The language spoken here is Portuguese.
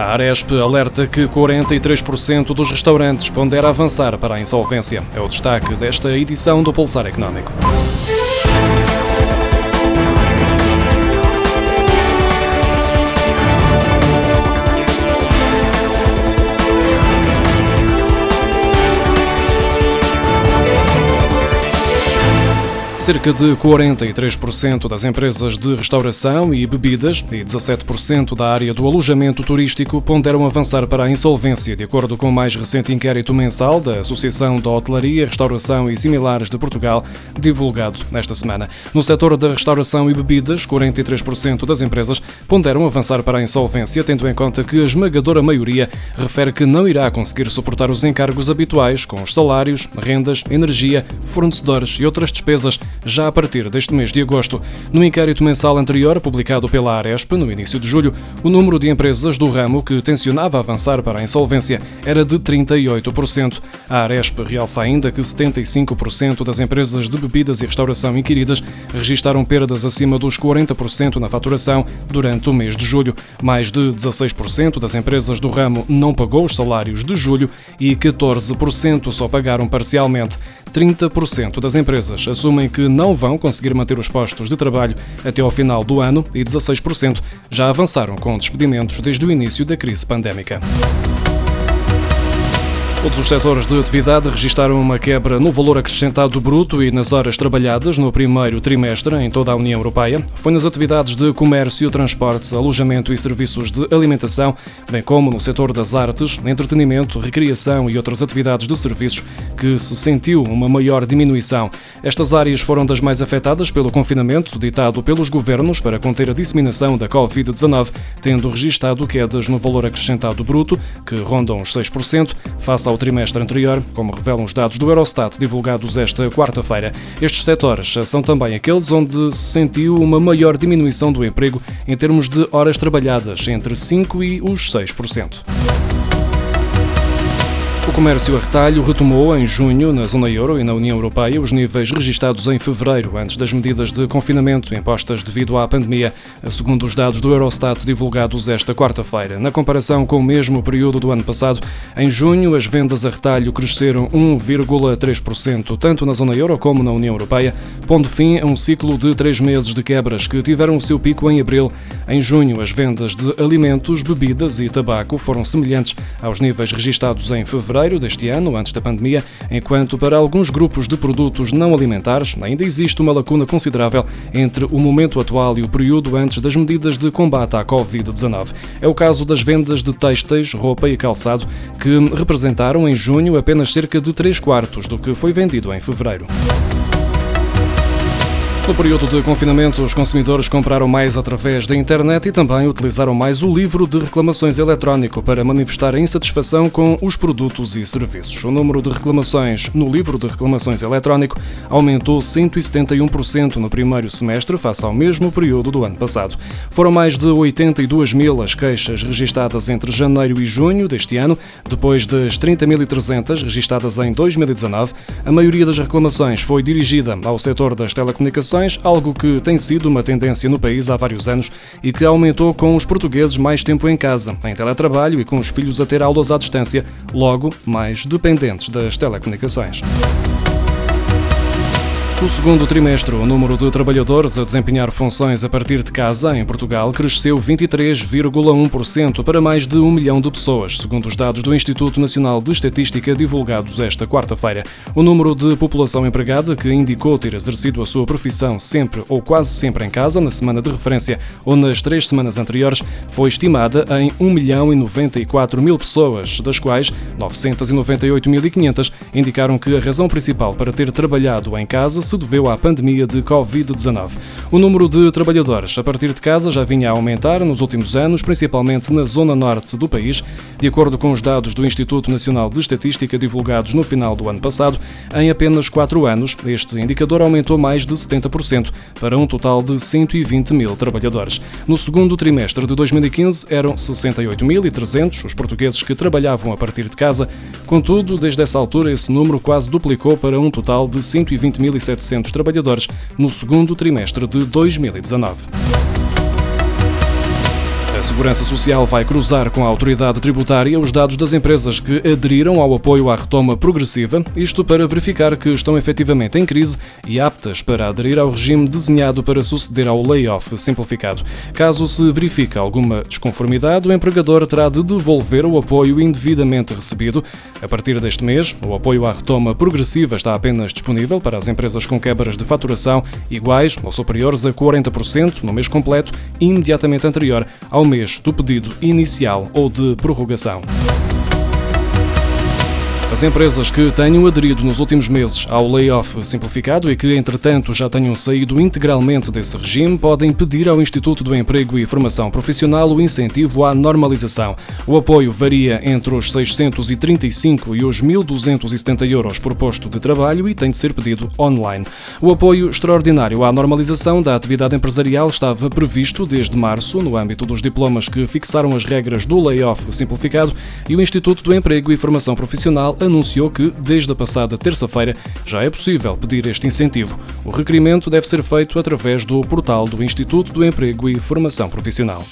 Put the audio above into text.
A Aresp alerta que 43% dos restaurantes pondera avançar para a insolvência. É o destaque desta edição do Pulsar Económico. Cerca de 43% das empresas de restauração e bebidas e 17% da área do alojamento turístico ponderam avançar para a insolvência, de acordo com o mais recente inquérito mensal da Associação da Hotelaria, Restauração e Similares de Portugal, divulgado nesta semana. No setor da restauração e bebidas, 43% das empresas ponderam avançar para a insolvência, tendo em conta que a esmagadora maioria refere que não irá conseguir suportar os encargos habituais com os salários, rendas, energia, fornecedores e outras despesas já a partir deste mês de agosto. No inquérito mensal anterior, publicado pela Aresp no início de julho, o número de empresas do ramo que tencionava avançar para a insolvência era de 38%. A Aresp realça ainda que 75% das empresas de bebidas e restauração inquiridas registaram perdas acima dos 40% na faturação durante o mês de julho. Mais de 16% das empresas do ramo não pagou os salários de julho e 14% só pagaram parcialmente. 30% das empresas assumem que não vão conseguir manter os postos de trabalho até ao final do ano e 16% já avançaram com despedimentos desde o início da crise pandémica. Todos os setores de atividade registaram uma quebra no valor acrescentado bruto e nas horas trabalhadas no primeiro trimestre em toda a União Europeia. Foi nas atividades de comércio, transportes, alojamento e serviços de alimentação, bem como no setor das artes, entretenimento, recreação e outras atividades de serviços, que se sentiu uma maior diminuição. Estas áreas foram das mais afetadas pelo confinamento ditado pelos governos para conter a disseminação da Covid-19, tendo registado quedas no valor acrescentado bruto, que rondam os 6%, face ao trimestre anterior, como revelam os dados do Eurostat divulgados esta quarta-feira. Estes setores são também aqueles onde se sentiu uma maior diminuição do emprego em termos de horas trabalhadas, entre 5% e os 6%. O comércio a retalho retomou em junho na zona euro e na União Europeia os níveis registados em fevereiro, antes das medidas de confinamento impostas devido à pandemia, segundo os dados do Eurostat divulgados esta quarta-feira. Na comparação com o mesmo período do ano passado, em junho as vendas a retalho cresceram 1,3%, tanto na zona euro como na União Europeia, pondo fim a um ciclo de três meses de quebras que tiveram o seu pico em abril. Em junho, as vendas de alimentos, bebidas e tabaco foram semelhantes aos níveis registados em fevereiro deste ano, antes da pandemia, enquanto para alguns grupos de produtos não alimentares ainda existe uma lacuna considerável entre o momento atual e o período antes das medidas de combate à Covid-19. É o caso das vendas de têxteis, roupa e calçado, que representaram em junho apenas cerca de 3 quartos do que foi vendido em fevereiro. No período de confinamento, os consumidores compraram mais através da internet e também utilizaram mais o livro de reclamações eletrónico para manifestar a insatisfação com os produtos e serviços. O número de reclamações no livro de reclamações eletrónico aumentou 171% no primeiro semestre, face ao mesmo período do ano passado. Foram mais de 82 mil as queixas registadas entre janeiro e junho deste ano, depois das 30.300 registadas em 2019. A maioria das reclamações foi dirigida ao setor das telecomunicações algo que tem sido uma tendência no país há vários anos e que aumentou com os portugueses mais tempo em casa, em teletrabalho e com os filhos a ter aulas à distância, logo mais dependentes das telecomunicações. No segundo trimestre, o número de trabalhadores a desempenhar funções a partir de casa em Portugal cresceu 23,1% para mais de um milhão de pessoas, segundo os dados do Instituto Nacional de Estatística divulgados esta quarta-feira. O número de população empregada que indicou ter exercido a sua profissão sempre ou quase sempre em casa na semana de referência ou nas três semanas anteriores foi estimada em 1 milhão e 94 mil pessoas, das quais 998.500 indicaram que a razão principal para ter trabalhado em casa se deveu à pandemia de Covid-19. O número de trabalhadores a partir de casa já vinha a aumentar nos últimos anos, principalmente na zona norte do país. De acordo com os dados do Instituto Nacional de Estatística divulgados no final do ano passado, em apenas quatro anos, este indicador aumentou mais de 70%, para um total de 120 mil trabalhadores. No segundo trimestre de 2015, eram 68.300 os portugueses que trabalhavam a partir de casa. Contudo, desde essa altura, esse número quase duplicou para um total de 120.700 700 trabalhadores no segundo trimestre de 2019. A Segurança Social vai cruzar com a autoridade tributária os dados das empresas que aderiram ao apoio à retoma progressiva, isto para verificar que estão efetivamente em crise e aptas para aderir ao regime desenhado para suceder ao layoff simplificado. Caso se verifique alguma desconformidade, o empregador terá de devolver o apoio indevidamente recebido. A partir deste mês, o apoio à retoma progressiva está apenas disponível para as empresas com quebras de faturação iguais ou superiores a 40% no mês completo imediatamente anterior ao mês do pedido inicial ou de prorrogação. As empresas que tenham aderido nos últimos meses ao layoff simplificado e que, entretanto, já tenham saído integralmente desse regime, podem pedir ao Instituto do Emprego e Formação Profissional o incentivo à normalização. O apoio varia entre os 635 e os 1.270 euros por posto de trabalho e tem de ser pedido online. O apoio extraordinário à normalização da atividade empresarial estava previsto desde março, no âmbito dos diplomas que fixaram as regras do layoff simplificado, e o Instituto do Emprego e Formação Profissional anunciou que, desde a passada terça-feira, já é possível pedir este incentivo. O requerimento deve ser feito através do portal do Instituto do Emprego e Formação Profissional.